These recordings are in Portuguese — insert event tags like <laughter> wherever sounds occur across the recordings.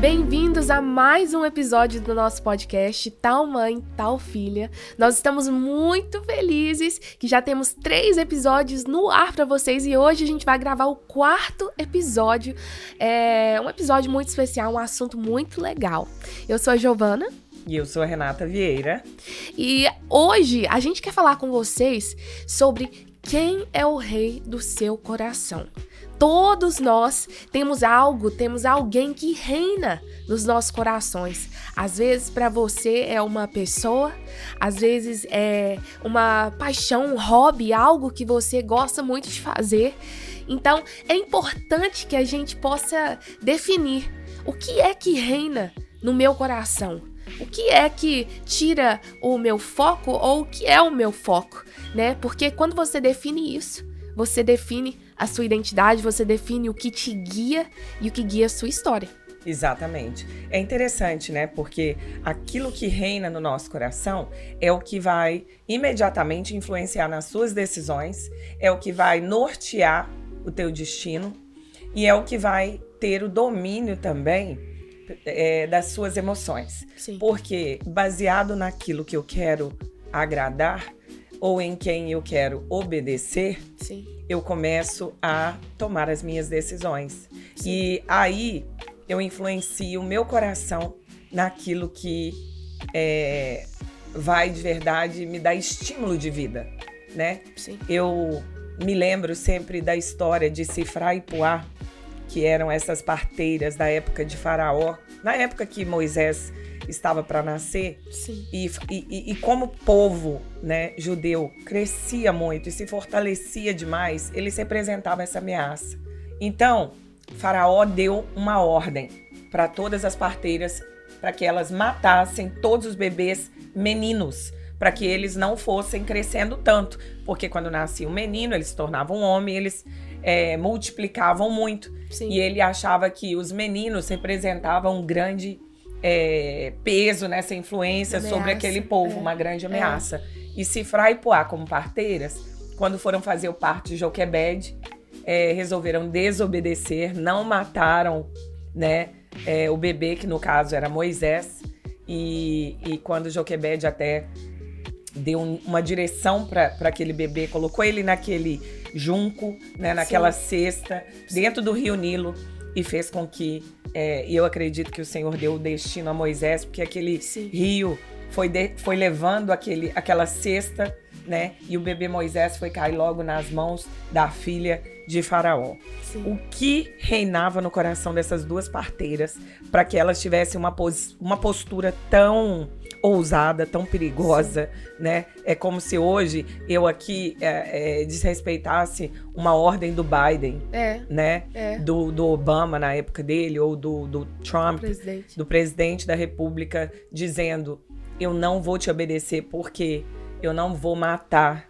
Bem-vindos a mais um episódio do nosso podcast Tal Mãe, Tal Filha. Nós estamos muito felizes que já temos três episódios no ar para vocês e hoje a gente vai gravar o quarto episódio. É um episódio muito especial, um assunto muito legal. Eu sou a Giovana. E eu sou a Renata Vieira. E hoje a gente quer falar com vocês sobre quem é o rei do seu coração. Todos nós temos algo, temos alguém que reina nos nossos corações. Às vezes para você é uma pessoa, às vezes é uma paixão, um hobby, algo que você gosta muito de fazer. Então é importante que a gente possa definir o que é que reina no meu coração. O que é que tira o meu foco ou o que é o meu foco, né? Porque quando você define isso, você define a sua identidade, você define o que te guia e o que guia a sua história. Exatamente. É interessante, né? Porque aquilo que reina no nosso coração é o que vai imediatamente influenciar nas suas decisões, é o que vai nortear o teu destino e é o que vai ter o domínio também é, das suas emoções. Sim. Porque baseado naquilo que eu quero agradar ou em quem eu quero obedecer, Sim eu começo a tomar as minhas decisões. Sim. E aí eu influencio o meu coração naquilo que é, vai de verdade me dar estímulo de vida, né? Sim. Eu me lembro sempre da história de Sifra e Puá, que eram essas parteiras da época de Faraó, na época que Moisés estava para nascer. E, e, e, como povo né, judeu crescia muito e se fortalecia demais, eles representavam essa ameaça. Então, Faraó deu uma ordem para todas as parteiras para que elas matassem todos os bebês meninos, para que eles não fossem crescendo tanto, porque quando nascia um menino, eles se tornavam um homem, eles é, multiplicavam muito. Sim. E ele achava que os meninos representavam um grande é, peso nessa influência ameaça, sobre aquele povo, é, uma grande é. ameaça. É. E Sifra e Poá, como parteiras, quando foram fazer o parto de Joquebed, é, resolveram desobedecer, não mataram né, é, o bebê, que no caso era Moisés, e, e quando Joquebed até deu um, uma direção para aquele bebê, colocou ele naquele junco, né, naquela Sim. cesta, dentro do rio Nilo, e fez com que é, e eu acredito que o Senhor deu o destino a Moisés, porque aquele Sim. rio foi, de, foi levando aquele, aquela cesta, né? E o bebê Moisés foi cair logo nas mãos da filha de Faraó. Sim. O que reinava no coração dessas duas parteiras para que elas tivessem uma, pos, uma postura tão ousada, tão perigosa, Sim. né? É como se hoje eu aqui é, é, desrespeitasse uma ordem do Biden, é. né? É. Do, do Obama na época dele, ou do, do Trump, presidente. do presidente da República, dizendo: eu não vou te obedecer porque eu não vou matar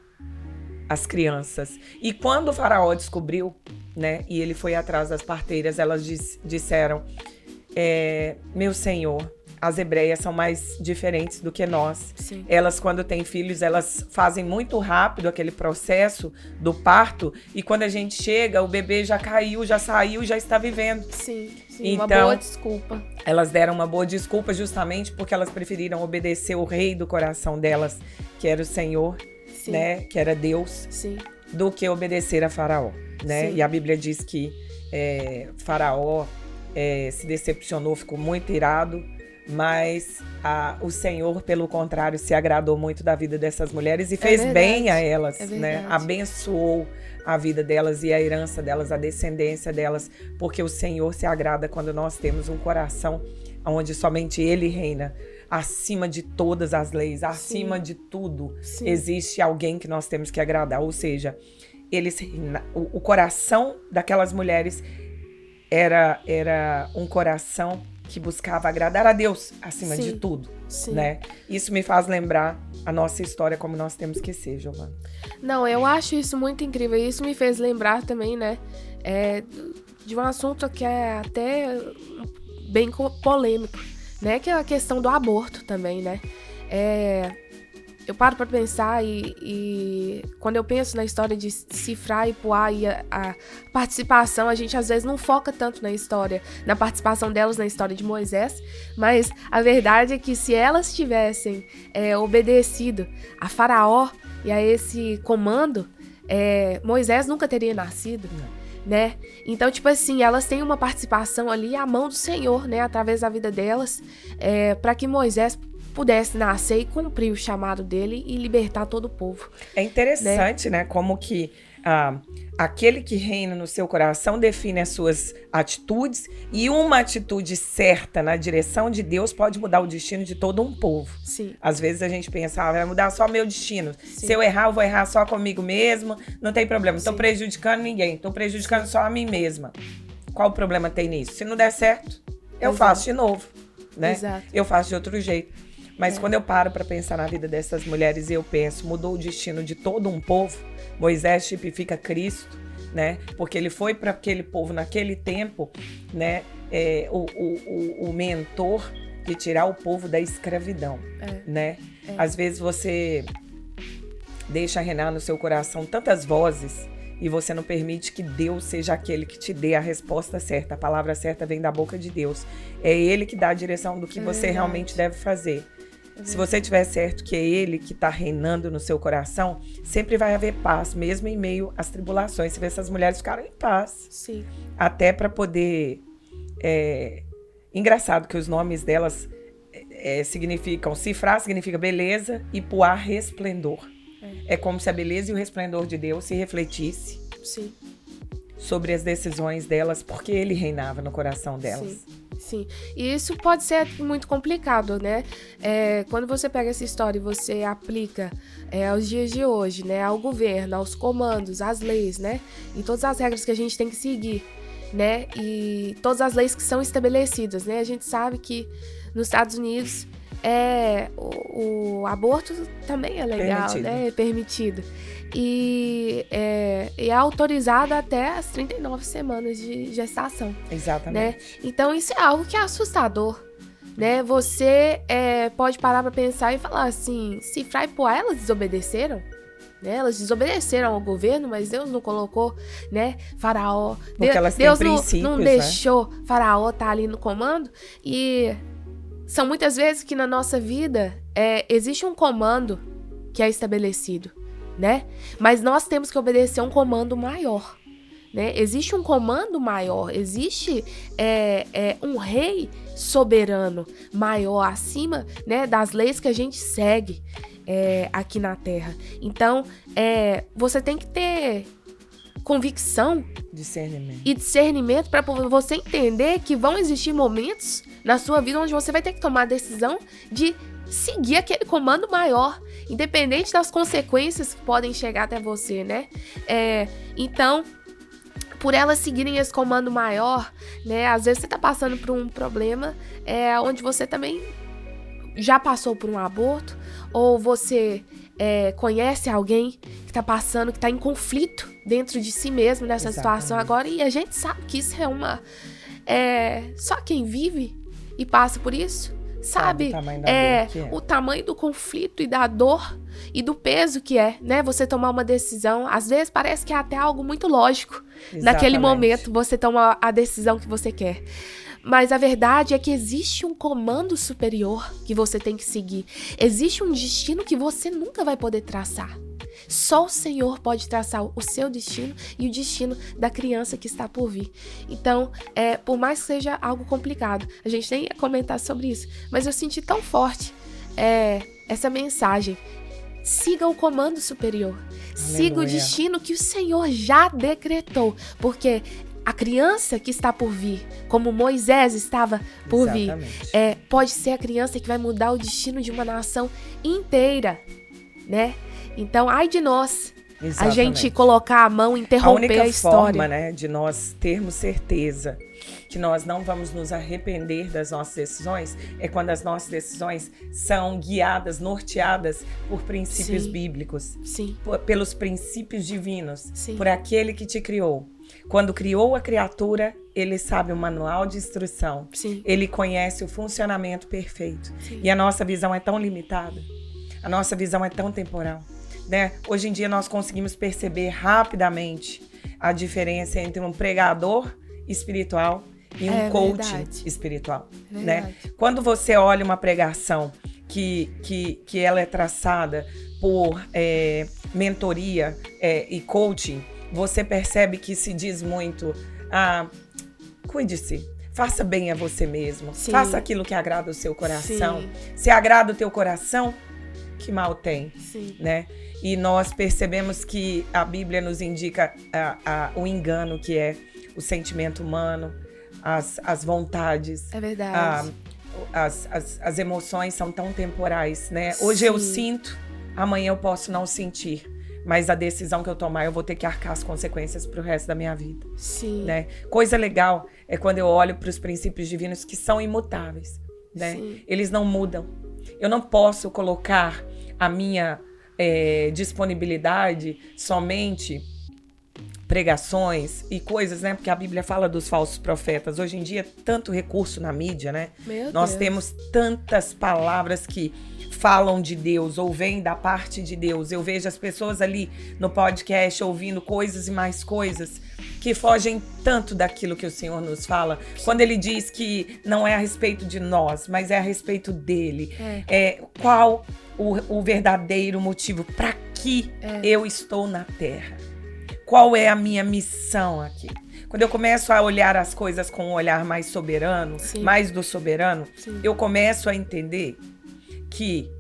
as crianças. E quando o faraó descobriu, né, e ele foi atrás das parteiras, elas dis disseram: é, meu senhor, as hebreias são mais diferentes do que nós. Sim. Elas, quando têm filhos, elas fazem muito rápido aquele processo do parto. E quando a gente chega, o bebê já caiu, já saiu, já está vivendo. Sim, sim então, uma boa desculpa. Elas deram uma boa desculpa justamente porque elas preferiram obedecer o rei do coração delas, que era o Senhor, sim. né? Que era Deus, sim. do que obedecer a Faraó, né? E a Bíblia diz que é, Faraó é, se decepcionou, ficou muito irado mas a, o Senhor, pelo contrário, se agradou muito da vida dessas mulheres e é fez bem a elas, é né? Abençoou a vida delas e a herança delas, a descendência delas, porque o Senhor se agrada quando nós temos um coração onde somente Ele reina. Acima de todas as leis, acima Sim. de tudo, Sim. existe alguém que nós temos que agradar. Ou seja, eles, o, o coração daquelas mulheres era, era um coração que buscava agradar a Deus acima Sim. de tudo, Sim. né? Isso me faz lembrar a nossa história como nós temos que ser, Giovana. Não, eu acho isso muito incrível. Isso me fez lembrar também, né, é, de um assunto que é até bem polêmico, né, que é a questão do aborto também, né? É, eu paro para pensar e, e, quando eu penso na história de Cifrar e Puá e a, a, participação, a gente às vezes não foca tanto na história, na participação delas na história de Moisés, mas a verdade é que se elas tivessem é, obedecido a Faraó e a esse comando, é, Moisés nunca teria nascido. Não né? Então, tipo assim, elas têm uma participação ali, a mão do Senhor, né, através da vida delas, é, para que Moisés pudesse nascer e cumprir o chamado dele e libertar todo o povo. É interessante, né, né como que ah, aquele que reina no seu coração define as suas atitudes e uma atitude certa na direção de Deus pode mudar o destino de todo um povo. Sim. Às vezes a gente pensa, ah, vai mudar só meu destino. Sim. Se eu errar, eu vou errar só comigo mesmo, não tem problema. Estou prejudicando ninguém, estou prejudicando só a mim mesma. Qual o problema tem nisso? Se não der certo, eu Exato. faço de novo, né? Exato. Eu faço de outro jeito. Mas é. quando eu paro para pensar na vida dessas mulheres e eu penso, mudou o destino de todo um povo, Moisés tipifica Cristo, né? Porque ele foi para aquele povo naquele tempo, né? É, o, o, o, mentor de tirar o povo da escravidão, é. né? É. Às vezes você deixa reinar no seu coração tantas vozes e você não permite que Deus seja aquele que te dê a resposta certa. A palavra certa vem da boca de Deus. É Ele que dá a direção do que é você realmente deve fazer. Se você tiver certo que é Ele que está reinando no seu coração, sempre vai haver paz, mesmo em meio às tribulações. Você vê essas mulheres ficaram em paz. Sim. Até para poder. É... Engraçado que os nomes delas é, significam. Cifrar significa beleza e Puar resplendor. É. é como se a beleza e o resplendor de Deus se refletisse. Sim. Sobre as decisões delas, porque ele reinava no coração delas. Sim. Sim. E isso pode ser muito complicado, né? É, quando você pega essa história e você aplica é, aos dias de hoje, né? Ao governo, aos comandos, às leis, né? E todas as regras que a gente tem que seguir, né? E todas as leis que são estabelecidas, né? A gente sabe que nos Estados Unidos é, o, o aborto também é legal, permitido. né? É permitido. E é, é autorizado até as 39 semanas de gestação. Exatamente. Né? Então isso é algo que é assustador. Né? Você é, pode parar para pensar e falar assim: se Fray e Poá elas desobedeceram, né? Elas desobedeceram ao governo, mas Deus não colocou, né? Faraó. Porque Deus, Deus não, não né? deixou Faraó estar tá ali no comando. E são muitas vezes que na nossa vida é, existe um comando que é estabelecido, né? Mas nós temos que obedecer um comando maior. Né? Existe um comando maior, existe é, é, um rei soberano maior acima né, das leis que a gente segue é, aqui na Terra. Então, é, você tem que ter convicção discernimento. e discernimento para você entender que vão existir momentos na sua vida onde você vai ter que tomar a decisão de seguir aquele comando maior, independente das consequências que podem chegar até você, né? É, então, por elas seguirem esse comando maior, né? Às vezes você tá passando por um problema é, onde você também já passou por um aborto, ou você é, conhece alguém que tá passando, que tá em conflito dentro de si mesmo nessa Exatamente. situação agora, e a gente sabe que isso é uma. É, só quem vive e passa por isso, sabe, sabe o é, é, o tamanho do conflito e da dor e do peso que é, né? Você tomar uma decisão, às vezes parece que é até algo muito lógico. Exatamente. Naquele momento você toma a decisão que você quer. Mas a verdade é que existe um comando superior que você tem que seguir. Existe um destino que você nunca vai poder traçar. Só o Senhor pode traçar o seu destino e o destino da criança que está por vir. Então, é, por mais que seja algo complicado, a gente nem ia comentar sobre isso, mas eu senti tão forte é, essa mensagem. Siga o comando superior. Aleluia. Siga o destino que o Senhor já decretou. Porque a criança que está por vir, como Moisés estava por Exatamente. vir, é, pode ser a criança que vai mudar o destino de uma nação inteira, né? Então, ai de nós. Exatamente. A gente colocar a mão e interromper a, única a história. forma, né, de nós termos certeza que nós não vamos nos arrepender das nossas decisões é quando as nossas decisões são guiadas, norteadas por princípios Sim. bíblicos, Sim. Por, pelos princípios divinos, Sim. por aquele que te criou. Quando criou a criatura, ele sabe o manual de instrução. Ele conhece o funcionamento perfeito. E a nossa visão é tão limitada. A nossa visão é tão temporal. Né? Hoje em dia nós conseguimos perceber rapidamente a diferença entre um pregador espiritual e um é coach verdade. espiritual. Né? Verdade. Né? Quando você olha uma pregação que, que, que ela é traçada por é, mentoria é, e coaching, você percebe que se diz muito: ah, cuide-se, faça bem a você mesmo, Sim. faça aquilo que agrada o seu coração. Sim. Se agrada o teu coração, que mal tem, Sim. né? E nós percebemos que a Bíblia nos indica a, a, o engano que é o sentimento humano, as, as vontades. É verdade. A, as, as, as emoções são tão temporais, né? Hoje eu sinto, amanhã eu posso não sentir. Mas a decisão que eu tomar, eu vou ter que arcar as consequências para o resto da minha vida. Sim. Né? Coisa legal é quando eu olho para os princípios divinos que são imutáveis. Né? Sim. Eles não mudam. Eu não posso colocar a minha é, disponibilidade somente pregações e coisas, né? Porque a Bíblia fala dos falsos profetas. Hoje em dia, tanto recurso na mídia, né? Meu Nós Deus. temos tantas palavras que falam de Deus ou vêm da parte de Deus. Eu vejo as pessoas ali no podcast ouvindo coisas e mais coisas que fogem tanto daquilo que o Senhor nos fala. Quando ele diz que não é a respeito de nós, mas é a respeito dele. É, é qual o, o verdadeiro motivo para que é. eu estou na terra? qual é a minha missão aqui. Quando eu começo a olhar as coisas com um olhar mais soberano, Sim. mais do soberano, Sim. eu começo a entender que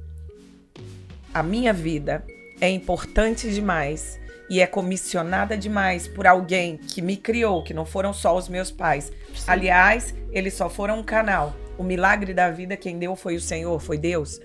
a minha vida é importante demais e é comissionada demais por alguém que me criou, que não foram só os meus pais. Sim. Aliás, eles só foram um canal. O milagre da vida, quem deu foi o Senhor, foi Deus.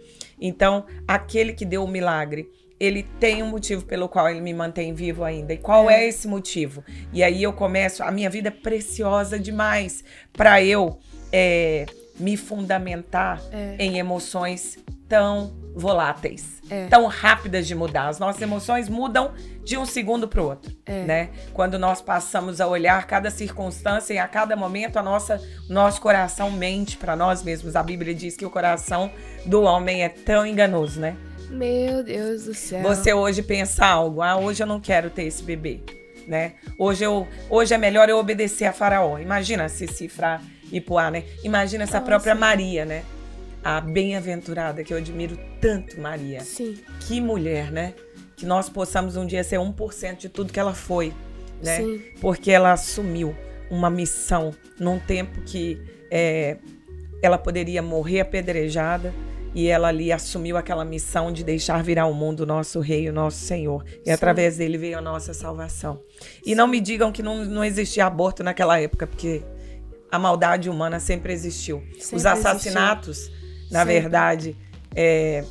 Então, aquele que deu o milagre ele tem um motivo pelo qual ele me mantém vivo ainda. E qual é, é esse motivo? E aí eu começo, a minha vida é preciosa demais para eu é, me fundamentar é. em emoções tão voláteis, é. tão rápidas de mudar. As nossas emoções mudam de um segundo para o outro, é. né? Quando nós passamos a olhar cada circunstância e a cada momento a nossa nosso coração mente para nós mesmos. A Bíblia diz que o coração do homem é tão enganoso, né? Meu Deus do céu. Você hoje pensa algo, ah, hoje eu não quero ter esse bebê, né? Hoje, eu, hoje é melhor eu obedecer a faraó. Imagina se cifrar Poá, né? Imagina essa Nossa. própria Maria, né? A bem-aventurada, que eu admiro tanto Maria. Sim. Que mulher, né? Que nós possamos um dia ser 1% de tudo que ela foi, né? Sim. Porque ela assumiu uma missão num tempo que é, ela poderia morrer apedrejada, e ela ali assumiu aquela missão de deixar virar o mundo o nosso rei, o nosso Senhor. E Sim. através dele veio a nossa salvação. E Sim. não me digam que não, não existia aborto naquela época, porque a maldade humana sempre existiu. Sempre Os assassinatos, existiu. na sempre. verdade, é,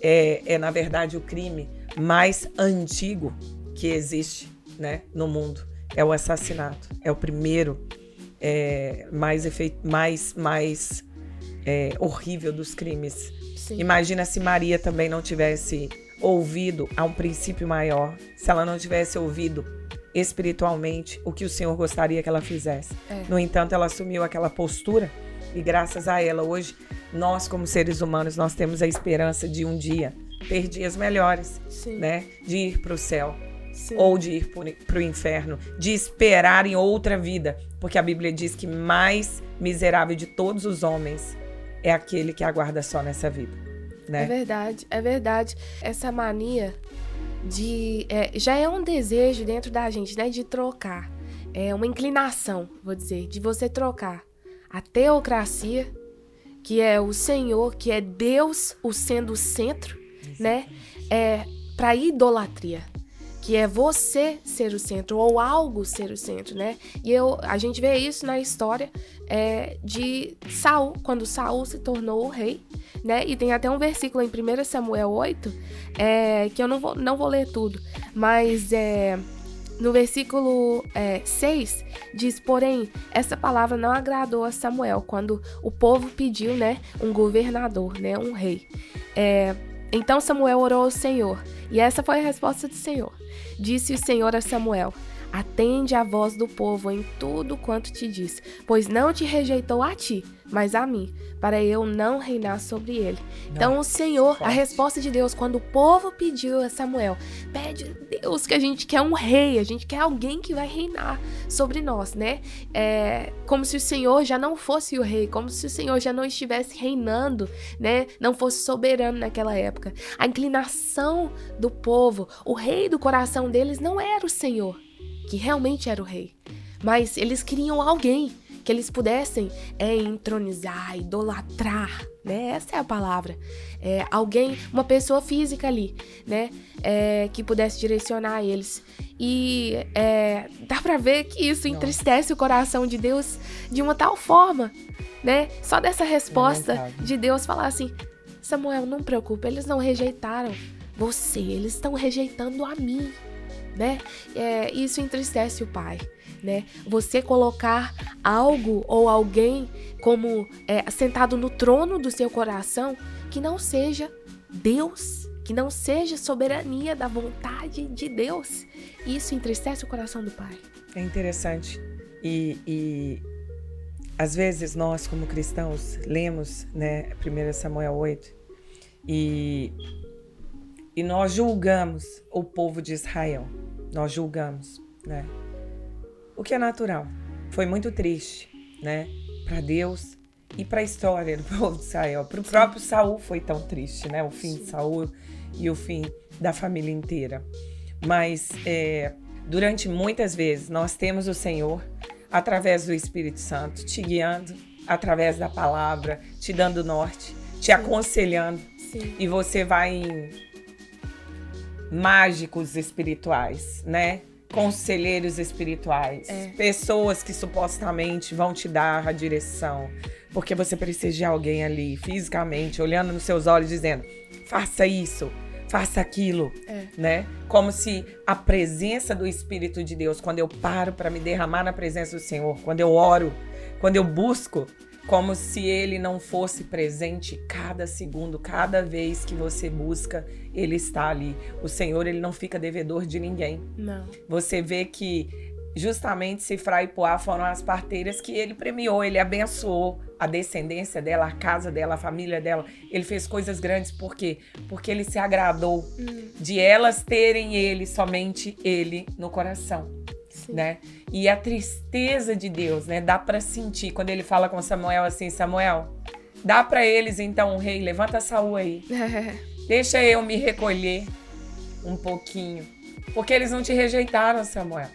é, é, na verdade, o crime mais antigo que existe né, no mundo. É o assassinato. É o primeiro é, mais, efeito, mais, mais é, horrível dos crimes Sim. Imagina se Maria também não tivesse ouvido a um princípio maior, se ela não tivesse ouvido espiritualmente o que o Senhor gostaria que ela fizesse. É. No entanto, ela assumiu aquela postura e graças a ela hoje nós como seres humanos nós temos a esperança de um dia ter dias melhores, Sim. né? De ir para o céu. Sim. Ou de ir para o inferno, de esperar em outra vida, porque a Bíblia diz que mais miserável de todos os homens é aquele que aguarda só nessa vida. Né? É verdade, é verdade. Essa mania de. É, já é um desejo dentro da gente, né? De trocar. É uma inclinação, vou dizer, de você trocar a teocracia, que é o Senhor, que é Deus o sendo o centro, né? É, para idolatria que é você ser o centro ou algo ser o centro, né? E eu, a gente vê isso na história é, de Saul, quando Saul se tornou o rei, né? E tem até um versículo em 1 Samuel 8, é, que eu não vou, não vou ler tudo, mas é, no versículo é, 6 diz: Porém, essa palavra não agradou a Samuel quando o povo pediu, né, um governador, né, um rei. É, então Samuel orou ao Senhor, e essa foi a resposta do Senhor. Disse o Senhor a Samuel: Atende à voz do povo em tudo quanto te diz, pois não te rejeitou a ti, mas a mim, para eu não reinar sobre ele. Não. Então, o Senhor, a resposta de Deus, quando o povo pediu a Samuel, pede Deus que a gente quer um rei, a gente quer alguém que vai reinar sobre nós, né? É como se o Senhor já não fosse o rei, como se o Senhor já não estivesse reinando, né? Não fosse soberano naquela época. A inclinação do povo, o rei do coração deles não era o Senhor, que realmente era o rei, mas eles queriam alguém que eles pudessem é, entronizar, idolatrar, né? Essa é a palavra. É, alguém, uma pessoa física ali, né? É, que pudesse direcionar eles. E é, dá pra ver que isso entristece o coração de Deus de uma tal forma, né? Só dessa resposta de Deus falar assim: Samuel, não preocupe, eles não rejeitaram você, eles estão rejeitando a mim, né? É, isso entristece o pai né? Você colocar algo ou alguém como é, sentado no trono do seu coração que não seja Deus, que não seja soberania da vontade de Deus. Isso entristece o coração do Pai. É interessante. E, e às vezes nós, como cristãos, lemos né, 1 Samuel 8 e, e nós julgamos o povo de Israel. Nós julgamos, né? o que é natural. Foi muito triste, né? Para Deus e para a história do <laughs> povo de Israel. Para o próprio Saul foi tão triste, né? O fim de Saul e o fim da família inteira. Mas é, durante muitas vezes nós temos o Senhor através do Espírito Santo te guiando, através da palavra, te dando norte, te aconselhando. Sim. E você vai em mágicos espirituais, né? conselheiros espirituais, é. pessoas que supostamente vão te dar a direção, porque você precisa de alguém ali, fisicamente, olhando nos seus olhos, dizendo: faça isso, faça aquilo, é. né? Como se a presença do Espírito de Deus, quando eu paro para me derramar na presença do Senhor, quando eu oro, quando eu busco, como se ele não fosse presente cada segundo, cada vez que você busca, ele está ali. O Senhor, ele não fica devedor de ninguém. Não. Você vê que justamente Sifra e Poá foram as parteiras que ele premiou, ele abençoou a descendência dela, a casa dela, a família dela. Ele fez coisas grandes por quê? Porque ele se agradou hum. de elas terem ele, somente ele no coração. Né? E a tristeza de Deus, né? Dá para sentir quando ele fala com Samuel assim, Samuel, dá para eles então rei, levanta Saul aí. <laughs> Deixa eu me recolher um pouquinho, porque eles não te rejeitaram, Samuel.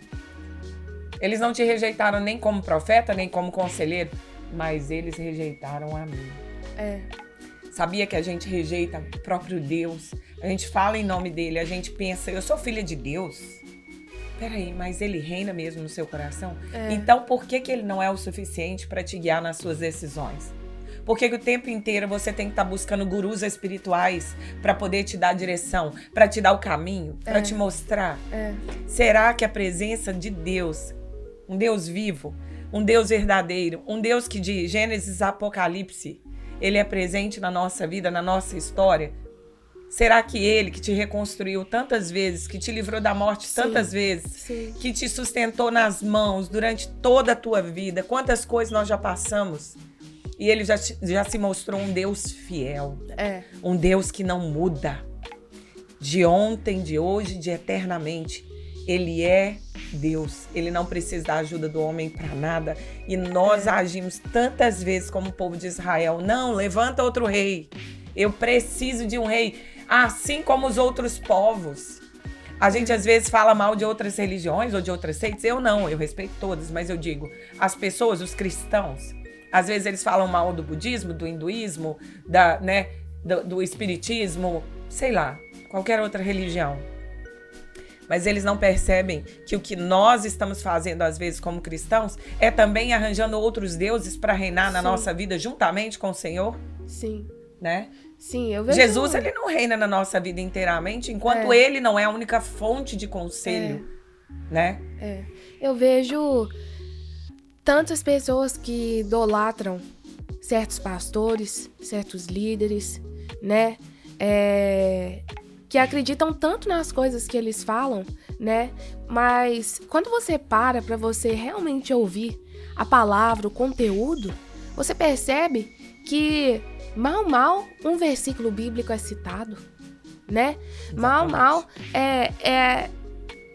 Eles não te rejeitaram nem como profeta, nem como conselheiro, mas eles rejeitaram a mim. É. Sabia que a gente rejeita o próprio Deus? A gente fala em nome dele, a gente pensa, eu sou filha de Deus peraí, mas ele reina mesmo no seu coração? É. Então, por que, que ele não é o suficiente para te guiar nas suas decisões? Porque o tempo inteiro você tem que estar tá buscando gurus espirituais para poder te dar direção, para te dar o caminho, para é. te mostrar. É. Será que a presença de Deus, um Deus vivo, um Deus verdadeiro, um Deus que de Gênesis a Apocalipse, ele é presente na nossa vida, na nossa história, Será que ele que te reconstruiu tantas vezes, que te livrou da morte sim, tantas vezes, sim. que te sustentou nas mãos durante toda a tua vida, quantas coisas nós já passamos? E ele já, já se mostrou um Deus fiel. É. Um Deus que não muda. De ontem, de hoje, de eternamente. Ele é Deus. Ele não precisa da ajuda do homem para nada. E nós é. agimos tantas vezes como o povo de Israel. Não, levanta outro rei. Eu preciso de um rei assim como os outros povos. A gente às vezes fala mal de outras religiões ou de outras seitas. Eu não, eu respeito todas, mas eu digo, as pessoas, os cristãos, às vezes eles falam mal do budismo, do hinduísmo, da, né, do, do espiritismo, sei lá, qualquer outra religião. Mas eles não percebem que o que nós estamos fazendo, às vezes, como cristãos, é também arranjando outros deuses para reinar Sim. na nossa vida juntamente com o Senhor. Sim. Né? Sim, eu vejo. Jesus, ele não reina na nossa vida inteiramente, enquanto é. ele não é a única fonte de conselho, é. né? É. Eu vejo tantas pessoas que idolatram certos pastores, certos líderes, né? É... que acreditam tanto nas coisas que eles falam, né? Mas quando você para para você realmente ouvir a palavra, o conteúdo, você percebe que mal mal um versículo bíblico é citado, né? Exatamente. Mal mal é, é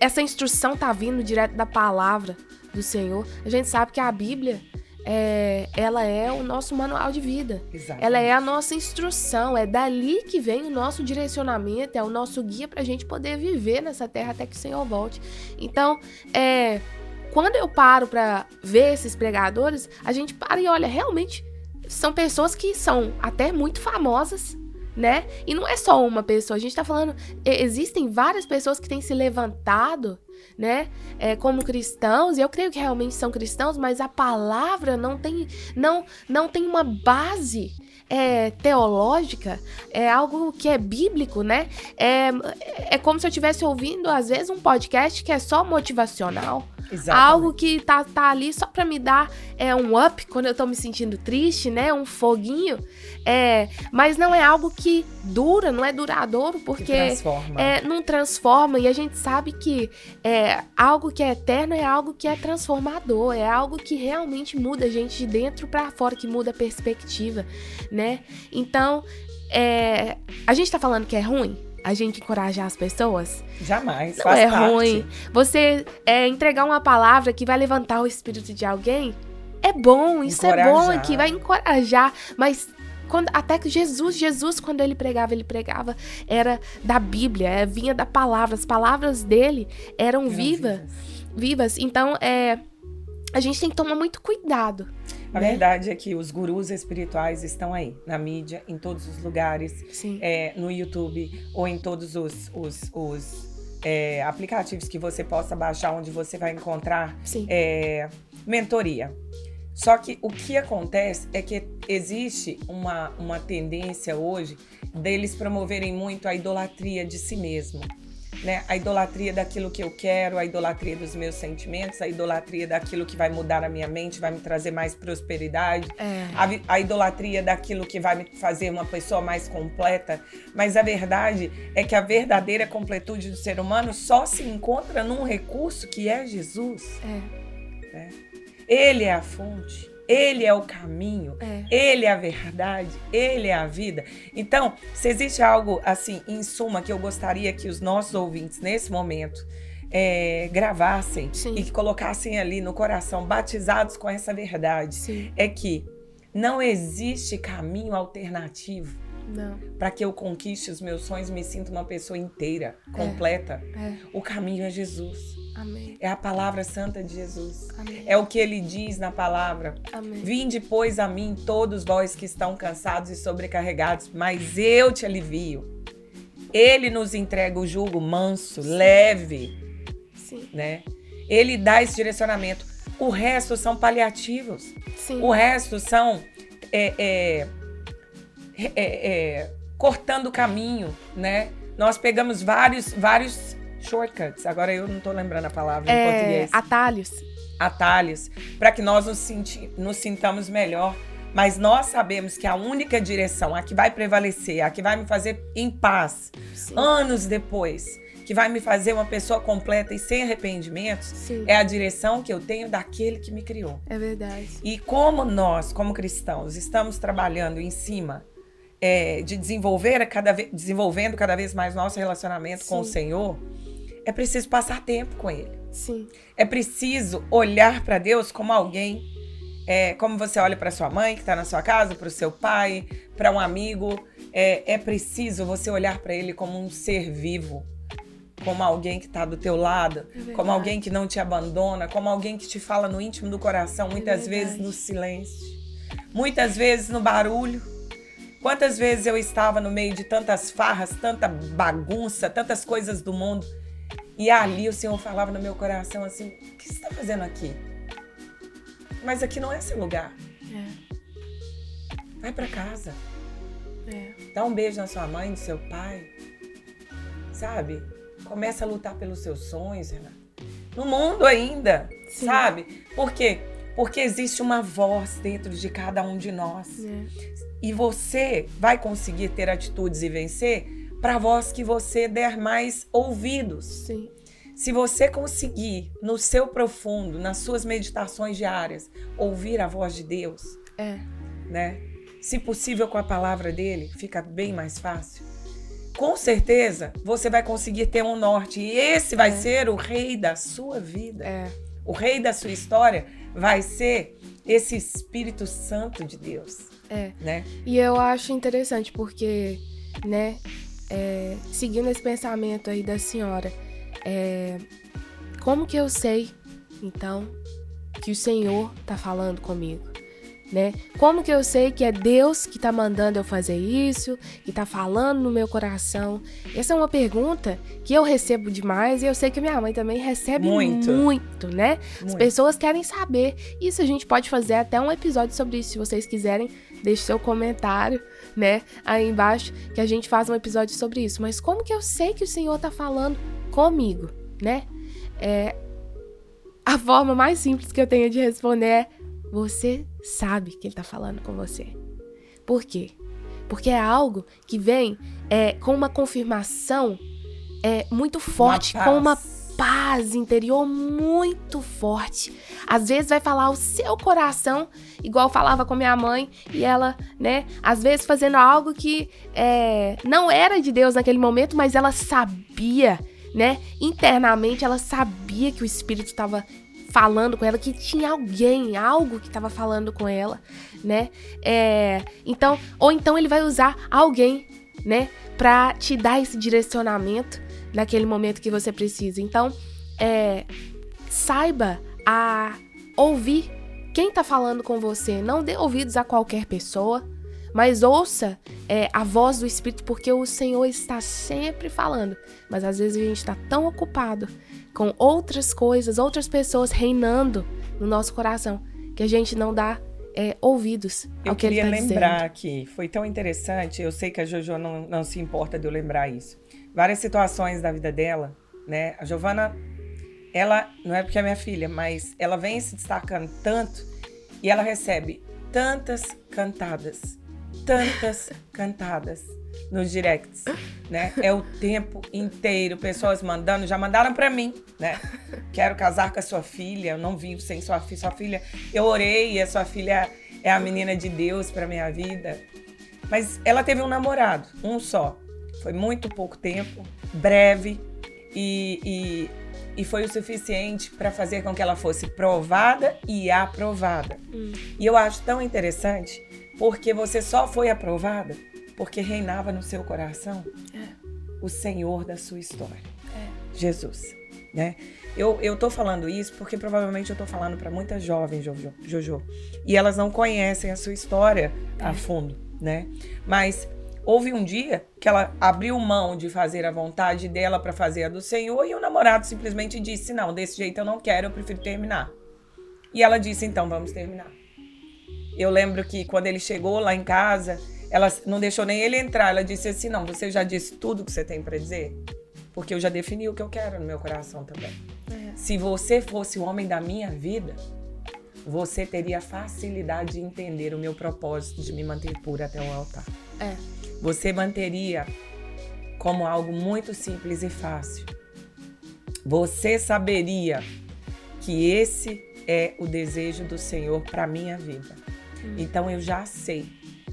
essa instrução tá vindo direto da palavra do Senhor. A gente sabe que a Bíblia é, ela é o nosso manual de vida. Exatamente. Ela é a nossa instrução, é dali que vem o nosso direcionamento, é o nosso guia para a gente poder viver nessa terra até que o Senhor volte. Então, é, quando eu paro para ver esses pregadores, a gente para e olha, realmente são pessoas que são até muito famosas, né? E não é só uma pessoa, a gente tá falando, existem várias pessoas que têm se levantado né? É, como cristãos, e eu creio que realmente são cristãos, mas a palavra não tem, não, não tem uma base é, teológica, é algo que é bíblico, né? É, é como se eu estivesse ouvindo, às vezes, um podcast que é só motivacional. Exatamente. Algo que tá, tá ali só pra me dar é, um up quando eu tô me sentindo triste, né? Um foguinho. É, mas não é algo que dura, não é duradouro, porque transforma. É, não transforma. E a gente sabe que é, algo que é eterno é algo que é transformador, é algo que realmente muda a gente de dentro para fora, que muda a perspectiva, né? Então, é, a gente tá falando que é ruim? A gente encorajar as pessoas? Jamais. Não é parte. ruim. Você é, entregar uma palavra que vai levantar o espírito de alguém é bom, isso encorajar. é bom, que vai encorajar, mas quando, até que Jesus, Jesus, quando ele pregava, ele pregava, era da Bíblia, é, vinha da palavra, as palavras dele eram vivas, vivas. Então, é, a gente tem que tomar muito cuidado a né? verdade é que os gurus espirituais estão aí, na mídia, em todos os lugares, é, no YouTube ou em todos os, os, os é, aplicativos que você possa baixar, onde você vai encontrar é, mentoria. Só que o que acontece é que existe uma, uma tendência hoje deles promoverem muito a idolatria de si mesmo né? A idolatria daquilo que eu quero, a idolatria dos meus sentimentos, a idolatria daquilo que vai mudar a minha mente, vai me trazer mais prosperidade, é. a, a idolatria daquilo que vai me fazer uma pessoa mais completa. Mas a verdade é que a verdadeira completude do ser humano só se encontra num recurso que é Jesus. É. É. Ele é a fonte. Ele é o caminho, é. ele é a verdade, ele é a vida. Então, se existe algo assim, em suma, que eu gostaria que os nossos ouvintes nesse momento é, gravassem Sim. e que colocassem ali no coração, batizados com essa verdade, Sim. é que não existe caminho alternativo para que eu conquiste os meus sonhos, me sinta uma pessoa inteira, é. completa. É. O caminho é Jesus. Amém. É a palavra santa de Jesus. Amém. É o que ele diz na palavra. Amém. Vinde, pois, a mim, todos vós que estão cansados e sobrecarregados, mas eu te alivio. Ele nos entrega o jugo manso, Sim. leve. Sim. Né? Ele dá esse direcionamento. O resto são paliativos. Sim. O resto são é, é, é, é cortando o caminho, né? Nós pegamos vários, vários shortcuts. Agora eu não tô lembrando a palavra é, em português. Atalhos. Atalhos. Para que nós nos, sinti, nos sintamos melhor. Mas nós sabemos que a única direção, a que vai prevalecer, a que vai me fazer em paz, Sim. anos depois, que vai me fazer uma pessoa completa e sem arrependimentos, Sim. é a direção que eu tenho daquele que me criou. É verdade. E como nós, como cristãos, estamos trabalhando em cima é, de desenvolver cada vez, desenvolvendo cada vez mais nosso relacionamento Sim. com o Senhor, é preciso passar tempo com Ele. Sim. É preciso olhar para Deus como alguém, é, como você olha para sua mãe que está na sua casa, para o seu pai, para um amigo. É, é preciso você olhar para Ele como um ser vivo, como alguém que está do teu lado, é como alguém que não te abandona, como alguém que te fala no íntimo do coração, muitas é vezes no silêncio, muitas vezes no barulho. Quantas vezes eu estava no meio de tantas farras, tanta bagunça, tantas coisas do mundo e ali o Senhor falava no meu coração assim: o que você está fazendo aqui? Mas aqui não é seu lugar. É. Vai para casa. É. Dá um beijo na sua mãe, no seu pai. Sabe? Começa a lutar pelos seus sonhos, Renata. No mundo ainda, Sim. sabe? Por quê? Porque existe uma voz dentro de cada um de nós. É. E você vai conseguir ter atitudes e vencer para a voz que você der mais ouvidos. Sim. Se você conseguir, no seu profundo, nas suas meditações diárias, ouvir a voz de Deus, É. né? Se possível com a palavra dele, fica bem mais fácil. Com certeza, você vai conseguir ter um norte e esse vai ser o rei da sua vida. É. O rei da sua história vai ser esse Espírito Santo de Deus, É. né? E eu acho interessante porque, né, é, seguindo esse pensamento aí da senhora, é, como que eu sei, então, que o Senhor tá falando comigo? Né? Como que eu sei que é Deus que tá mandando eu fazer isso, que tá falando no meu coração? Essa é uma pergunta que eu recebo demais e eu sei que minha mãe também recebe Muito. muito, né? As Muito. pessoas querem saber. Isso a gente pode fazer até um episódio sobre isso, se vocês quiserem. Deixe seu comentário, né, aí embaixo, que a gente faz um episódio sobre isso. Mas como que eu sei que o Senhor tá falando comigo, né? É, a forma mais simples que eu tenho de responder é: você sabe que ele tá falando com você. Por quê? Porque é algo que vem é, com uma confirmação é, muito forte, com uma paz interior muito forte. Às vezes vai falar o seu coração, igual eu falava com minha mãe, e ela, né, às vezes fazendo algo que é, não era de Deus naquele momento, mas ela sabia, né, internamente ela sabia que o Espírito estava falando com ela, que tinha alguém, algo que estava falando com ela, né? É, então, ou então ele vai usar alguém, né, para te dar esse direcionamento naquele momento que você precisa. Então, é, saiba a ouvir quem tá falando com você. Não dê ouvidos a qualquer pessoa, mas ouça é, a voz do Espírito, porque o Senhor está sempre falando. Mas às vezes a gente está tão ocupado com outras coisas, outras pessoas reinando no nosso coração, que a gente não dá é, ouvidos Eu ao que ele queria tá lembrar dizendo. aqui, foi tão interessante, eu sei que a Jojo não, não se importa de eu lembrar isso. Várias situações da vida dela, né? A Giovana, ela, não é porque é minha filha, mas ela vem se destacando tanto e ela recebe tantas cantadas, tantas cantadas nos directs, né? É o tempo inteiro, pessoas mandando, já mandaram pra mim, né? Quero casar com a sua filha, eu não vivo sem sua filha, sua filha, eu orei e a sua filha é a menina de Deus pra minha vida. Mas ela teve um namorado, um só. Foi muito pouco tempo, breve e, e, e foi o suficiente para fazer com que ela fosse provada e aprovada. Hum. E eu acho tão interessante porque você só foi aprovada porque reinava no seu coração o Senhor da sua história, Jesus, né? Eu, eu tô falando isso porque provavelmente eu tô falando para muitas jovens, Jojo, Jojo, e elas não conhecem a sua história a fundo, né? Mas houve um dia que ela abriu mão de fazer a vontade dela para fazer a do Senhor e o namorado simplesmente disse: Não, desse jeito eu não quero, eu prefiro terminar. E ela disse: Então vamos terminar. Eu lembro que quando ele chegou lá em casa, ela não deixou nem ele entrar. Ela disse assim: Não, você já disse tudo que você tem para dizer? Porque eu já defini o que eu quero no meu coração também. É. Se você fosse o homem da minha vida, você teria facilidade de entender o meu propósito de me manter pura até o altar. É. Você manteria como algo muito simples e fácil. Você saberia que esse é o desejo do Senhor para minha vida. Então eu já sei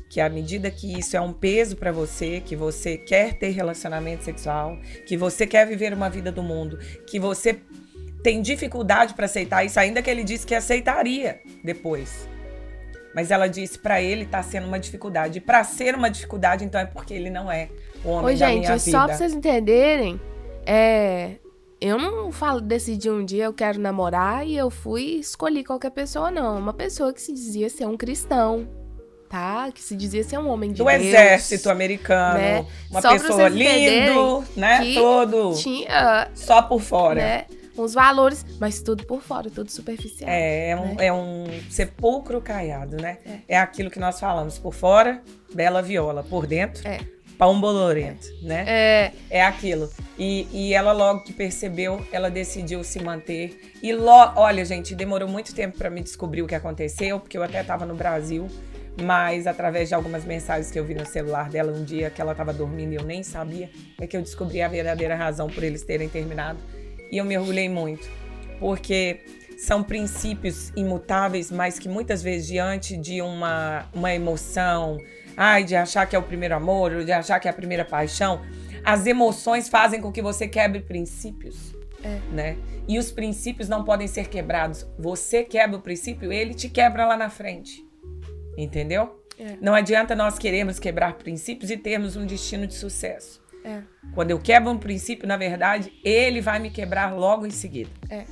que à medida que isso é um peso para você, que você quer ter relacionamento sexual, que você quer viver uma vida do mundo, que você tem dificuldade para aceitar isso, ainda que ele disse que aceitaria depois. Mas ela disse para ele tá sendo uma dificuldade. E para ser uma dificuldade, então é porque ele não é o homem Ô, da gente, minha só vida. pra vocês entenderem, é. Eu não falo, decidi um dia eu quero namorar e eu fui escolhi qualquer pessoa, não. Uma pessoa que se dizia ser um cristão, tá? Que se dizia ser um homem de do Deus. exército americano, né? uma Só pessoa lindo, né? Todo Tinha, só por fora. né? Uns valores, mas tudo por fora, tudo superficial. É, é um, né? é um sepulcro caiado, né? É. aquilo que nós falamos. Por fora, bela viola. Por dentro, É. pão bolorento, né? É, É aquilo. E, e ela logo que percebeu, ela decidiu se manter. E logo, olha, gente, demorou muito tempo para me descobrir o que aconteceu, porque eu até estava no Brasil. mas através de algumas mensagens que eu vi no celular dela um dia que ela estava dormindo e eu nem sabia, é que eu descobri a verdadeira razão por eles terem terminado. E eu me orgulhei muito, porque são princípios imutáveis, mas que muitas vezes diante de uma, uma emoção, ai, de achar que é o primeiro amor, ou de achar que é a primeira paixão, as emoções fazem com que você quebre princípios. É. Né? E os princípios não podem ser quebrados. Você quebra o princípio, ele te quebra lá na frente. Entendeu? É. Não adianta nós queremos quebrar princípios e termos um destino de sucesso. É. Quando eu quebro um princípio, na verdade, ele vai me quebrar logo em seguida. É.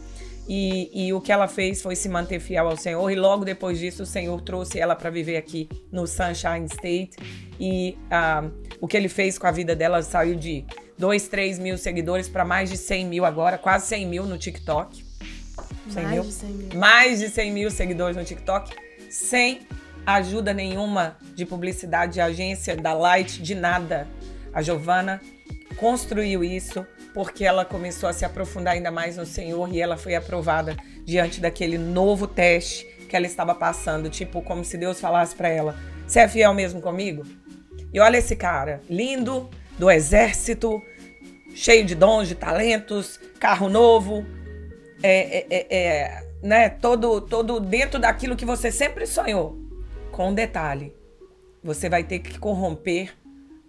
E, e, o que ela fez foi se manter fiel ao Senhor, e logo depois disso, o Senhor trouxe ela para viver aqui no Sunshine State. E uh, o que ele fez com a vida dela saiu de 2, 3 mil seguidores para mais de 100 mil agora, quase 100 mil no TikTok. 100 mais mil? de 100 mil. Mais de 100 mil seguidores no TikTok, sem ajuda nenhuma de publicidade de agência, da Light, de nada. A Giovana construiu isso porque ela começou a se aprofundar ainda mais no Senhor e ela foi aprovada diante daquele novo teste que ela estava passando, tipo como se Deus falasse para ela: "Você é fiel mesmo comigo?" E olha esse cara, lindo, do exército, cheio de dons, de talentos, carro novo, é, é, é, é né, todo, todo dentro daquilo que você sempre sonhou com um detalhe: você vai ter que corromper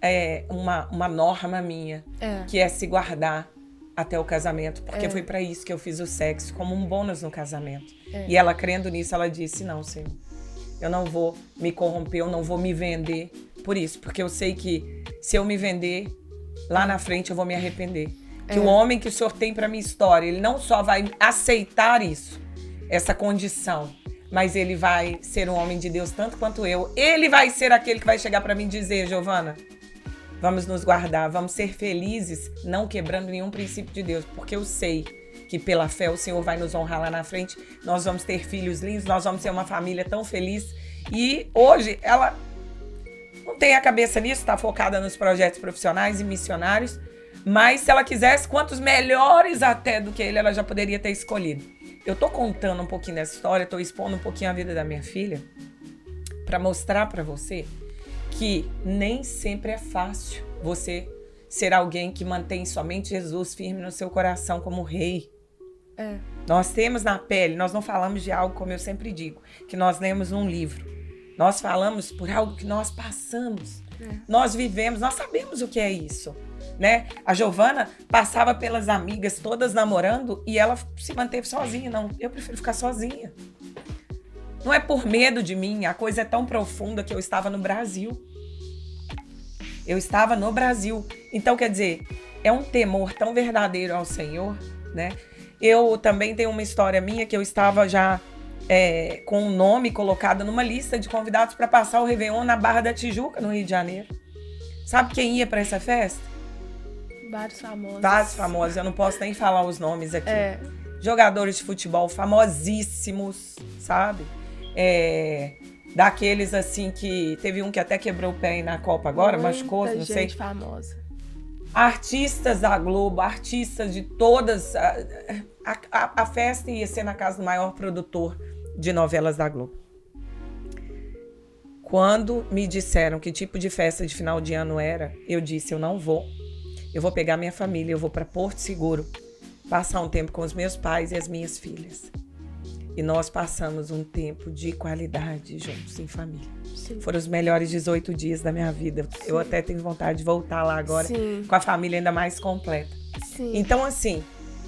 é, uma, uma norma minha, é. que é se guardar até o casamento, porque é. foi para isso que eu fiz o sexo, como um bônus no casamento. É. E ela, crendo nisso, ela disse: Não, Senhor, eu não vou me corromper, eu não vou me vender por isso, porque eu sei que se eu me vender, lá na frente eu vou me arrepender. Que o é. homem que o Senhor tem para minha história, ele não só vai aceitar isso, essa condição, mas ele vai ser um homem de Deus tanto quanto eu. Ele vai ser aquele que vai chegar para mim e dizer, Giovana, vamos nos guardar, vamos ser felizes, não quebrando nenhum princípio de Deus, porque eu sei que pela fé o Senhor vai nos honrar lá na frente. Nós vamos ter filhos lindos, nós vamos ter uma família tão feliz. E hoje ela não tem a cabeça nisso, está focada nos projetos profissionais e missionários. Mas se ela quisesse, quantos melhores até do que ele ela já poderia ter escolhido. Eu tô contando um pouquinho dessa história, tô expondo um pouquinho a vida da minha filha para mostrar para você que nem sempre é fácil você ser alguém que mantém somente Jesus firme no seu coração como rei. É. Nós temos na pele, nós não falamos de algo como eu sempre digo, que nós lemos num livro. Nós falamos por algo que nós passamos. É. Nós vivemos, nós sabemos o que é isso né? A Giovana passava pelas amigas todas namorando e ela se manteve sozinha. Não, eu prefiro ficar sozinha. Não é por medo de mim, a coisa é tão profunda que eu estava no Brasil. Eu estava no Brasil. Então, quer dizer, é um temor tão verdadeiro ao Senhor, né? Eu também tenho uma história minha que eu estava já é, com o um nome colocado numa lista de convidados para passar o Réveillon na Barra da Tijuca, no Rio de Janeiro. Sabe quem ia para essa festa? Vários famosos. Vários famosos, eu não posso nem falar os nomes aqui. É. Jogadores de futebol famosíssimos, sabe? É, daqueles assim que. Teve um que até quebrou o pé na Copa agora, Muita machucou, não gente sei. famosa. Artistas da Globo, artistas de todas. A, a, a festa ia ser na casa do maior produtor de novelas da Globo. Quando me disseram que tipo de festa de final de ano era, eu disse: eu não vou eu vou pegar minha família, eu vou para Porto Seguro, passar um tempo com os meus pais e as minhas filhas. E nós passamos um tempo de qualidade juntos, em família. Sim. Foram os melhores 18 dias da minha vida. Sim. Eu até tenho vontade de voltar lá agora Sim. com a família ainda mais completa. Então, assim,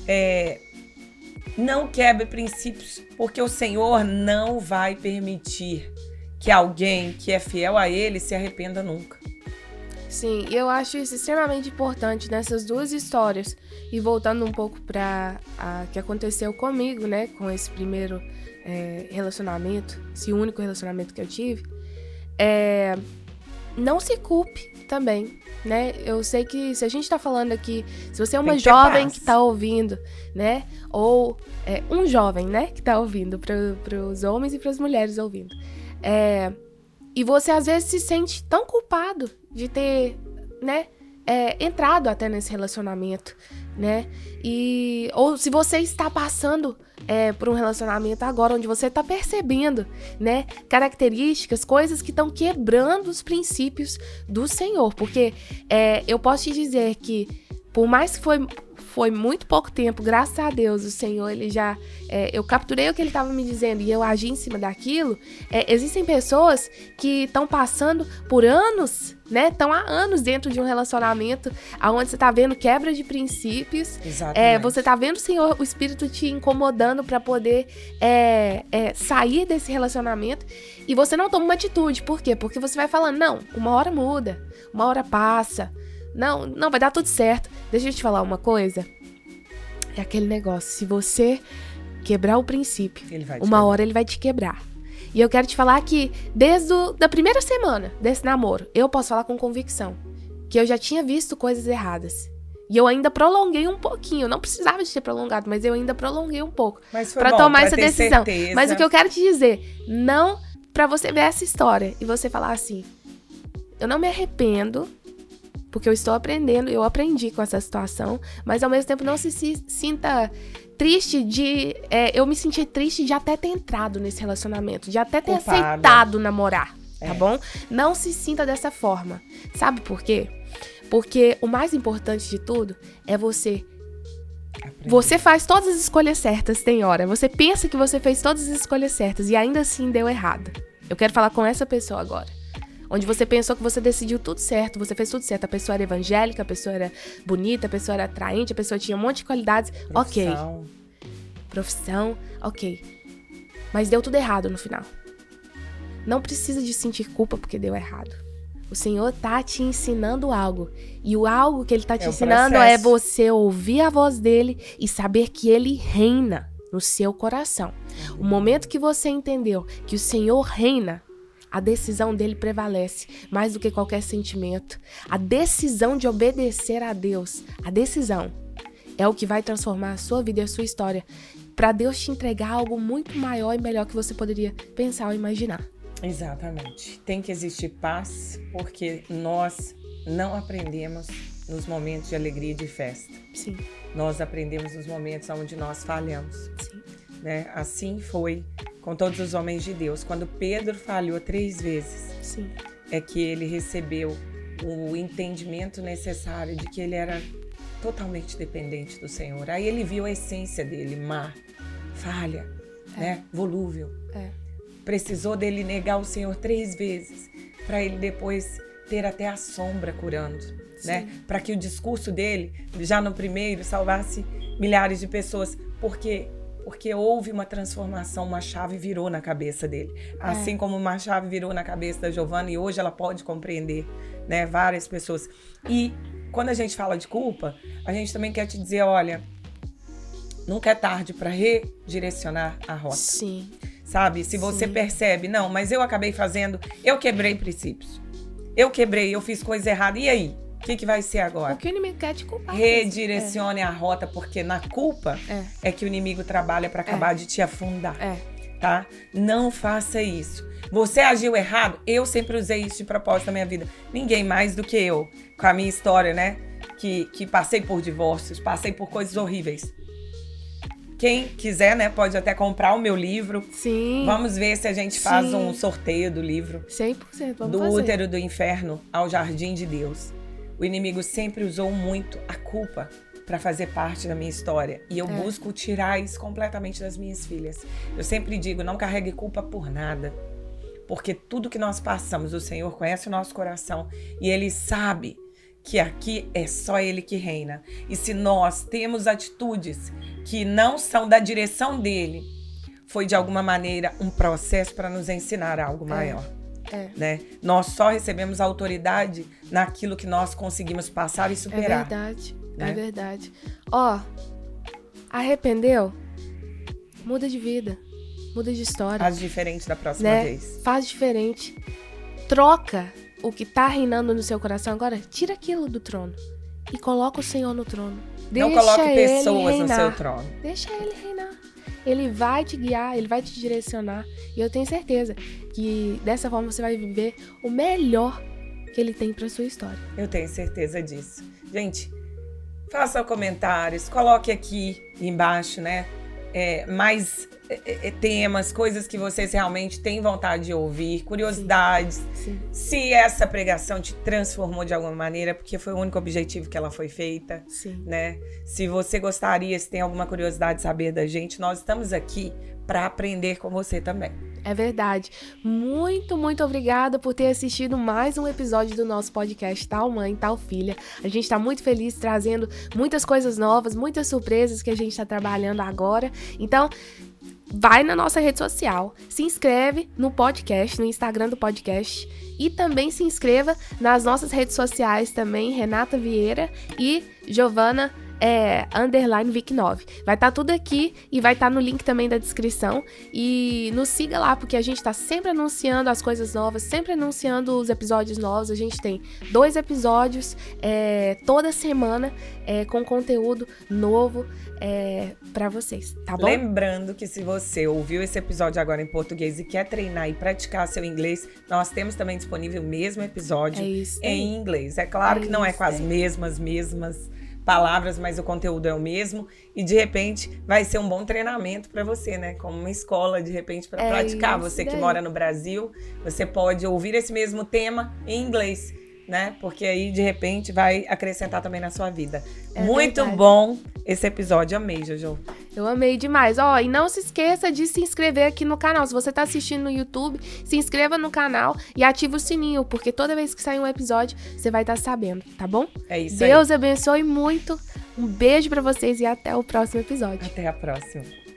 é, não quebre princípios, porque o Senhor não vai permitir que alguém que é fiel a Ele se arrependa nunca. Sim, eu acho isso extremamente importante nessas duas histórias. E voltando um pouco para o que aconteceu comigo, né, com esse primeiro é, relacionamento, esse único relacionamento que eu tive, é, não se culpe também, né? Eu sei que se a gente tá falando aqui, se você é uma jovem que tá ouvindo, né? Ou é, um jovem, né, que tá ouvindo, para os homens e para as mulheres ouvindo. É, e você às vezes se sente tão culpado de ter, né, é, entrado até nesse relacionamento, né? E ou se você está passando é, por um relacionamento agora onde você está percebendo, né, características, coisas que estão quebrando os princípios do Senhor, porque é, eu posso te dizer que por mais que foi foi muito pouco tempo, graças a Deus, o Senhor, ele já. É, eu capturei o que ele estava me dizendo e eu agi em cima daquilo. É, existem pessoas que estão passando por anos, né? Estão há anos dentro de um relacionamento onde você está vendo quebra de princípios. É, você está vendo o Senhor, o Espírito te incomodando para poder é, é, sair desse relacionamento e você não toma uma atitude. Por quê? Porque você vai falando, não, uma hora muda, uma hora passa. Não, não, vai dar tudo certo. Deixa eu te falar uma coisa. É aquele negócio, se você quebrar o princípio, uma quebrar. hora ele vai te quebrar. E eu quero te falar que desde a da primeira semana desse namoro, eu posso falar com convicção que eu já tinha visto coisas erradas. E eu ainda prolonguei um pouquinho. Não precisava de ter prolongado, mas eu ainda prolonguei um pouco para tomar pra essa decisão. Certeza. Mas o que eu quero te dizer, não para você ver essa história e você falar assim: eu não me arrependo porque eu estou aprendendo, eu aprendi com essa situação, mas ao mesmo tempo não se, se sinta triste de. É, eu me senti triste de até ter entrado nesse relacionamento, de até ter aceitado namorar, tá é. bom? Não se sinta dessa forma. Sabe por quê? Porque o mais importante de tudo é você. Você faz todas as escolhas certas, tem hora. Você pensa que você fez todas as escolhas certas e ainda assim deu errado. Eu quero falar com essa pessoa agora onde você pensou que você decidiu tudo certo, você fez tudo certo. A pessoa era evangélica, a pessoa era bonita, a pessoa era atraente, a pessoa tinha um monte de qualidades. Profissão. Ok. Profissão, ok. Mas deu tudo errado no final. Não precisa de sentir culpa porque deu errado. O Senhor tá te ensinando algo. E o algo que ele tá te é ensinando é você ouvir a voz dele e saber que ele reina no seu coração. O momento que você entendeu que o Senhor reina, a decisão dele prevalece mais do que qualquer sentimento. A decisão de obedecer a Deus, a decisão é o que vai transformar a sua vida e a sua história para Deus te entregar algo muito maior e melhor que você poderia pensar ou imaginar. Exatamente. Tem que existir paz, porque nós não aprendemos nos momentos de alegria e de festa. Sim. Nós aprendemos nos momentos onde nós falhamos. Sim. Né? Assim foi com todos os homens de Deus. Quando Pedro falhou três vezes, Sim. é que ele recebeu o entendimento necessário de que ele era totalmente dependente do Senhor. Aí ele viu a essência dele, má, falha, é. né? volúvel. É. Precisou dele negar o Senhor três vezes para ele depois ter até a sombra curando, né? Para que o discurso dele, já no primeiro, salvasse milhares de pessoas, porque porque houve uma transformação, uma chave virou na cabeça dele. É. Assim como uma chave virou na cabeça da Giovana e hoje ela pode compreender, né, várias pessoas. E quando a gente fala de culpa, a gente também quer te dizer, olha, nunca é tarde para redirecionar a rota. Sim. Sabe? Se você Sim. percebe, não, mas eu acabei fazendo, eu quebrei princípios. Eu quebrei, eu fiz coisa errada. E aí? O que, que vai ser agora? O que o inimigo quer te culpar. Redirecione é. a rota, porque na culpa é, é que o inimigo trabalha para acabar é. de te afundar. É. Tá? Não faça isso. Você agiu errado? Eu sempre usei isso de propósito na minha vida. Ninguém mais do que eu, com a minha história, né? Que, que passei por divórcios, passei por coisas horríveis. Quem quiser, né, pode até comprar o meu livro. Sim. Vamos ver se a gente Sim. faz um sorteio do livro. 100%, vamos Do fazer. útero do inferno ao jardim de Deus. O inimigo sempre usou muito a culpa para fazer parte da minha história. E eu é. busco tirar isso completamente das minhas filhas. Eu sempre digo: não carregue culpa por nada. Porque tudo que nós passamos, o Senhor conhece o nosso coração e Ele sabe que aqui é só Ele que reina. E se nós temos atitudes que não são da direção dele, foi de alguma maneira um processo para nos ensinar algo é. maior. É. É. Né? Nós só recebemos autoridade naquilo que nós conseguimos passar e superar. É verdade. Né? É verdade. Ó, arrependeu? Muda de vida. Muda de história. Faz diferente da próxima né? vez. Faz diferente. Troca o que tá reinando no seu coração agora. Tira aquilo do trono. E coloca o Senhor no trono. Deixa Não coloque pessoas no seu trono. Deixa ele reinar. Ele vai te guiar, ele vai te direcionar. E eu tenho certeza que dessa forma você vai viver o melhor que ele tem para sua história. Eu tenho certeza disso. Gente, faça comentários, coloque aqui embaixo, né? É, mais temas, coisas que vocês realmente têm vontade de ouvir, curiosidades. Sim, sim. Se essa pregação te transformou de alguma maneira, porque foi o único objetivo que ela foi feita, sim. né? Se você gostaria, se tem alguma curiosidade de saber da gente, nós estamos aqui para aprender com você também. É verdade. Muito, muito obrigada por ter assistido mais um episódio do nosso podcast Tal Mãe, Tal Filha. A gente está muito feliz trazendo muitas coisas novas, muitas surpresas que a gente está trabalhando agora. Então, vai na nossa rede social, se inscreve no podcast, no Instagram do podcast e também se inscreva nas nossas redes sociais também, Renata Vieira e Giovana é, underline Vic9. Vai estar tá tudo aqui e vai estar tá no link também da descrição. E nos siga lá, porque a gente está sempre anunciando as coisas novas, sempre anunciando os episódios novos. A gente tem dois episódios é, toda semana é, com conteúdo novo é, para vocês, tá bom? Lembrando que se você ouviu esse episódio agora em português e quer treinar e praticar seu inglês, nós temos também disponível o mesmo episódio é em inglês. É claro é que não é com as mesmas, mesmas palavras, mas o conteúdo é o mesmo e de repente vai ser um bom treinamento para você, né? Como uma escola de repente para é praticar. Você que mora no Brasil, você pode ouvir esse mesmo tema em inglês né? Porque aí, de repente, vai acrescentar também na sua vida. É Muito verdade. bom esse episódio. Amei, Jojo. Eu amei demais. Ó, e não se esqueça de se inscrever aqui no canal. Se você tá assistindo no YouTube, se inscreva no canal e ative o sininho, porque toda vez que sair um episódio, você vai estar tá sabendo, tá bom? É isso Deus aí. abençoe muito. Um beijo para vocês e até o próximo episódio. Até a próxima.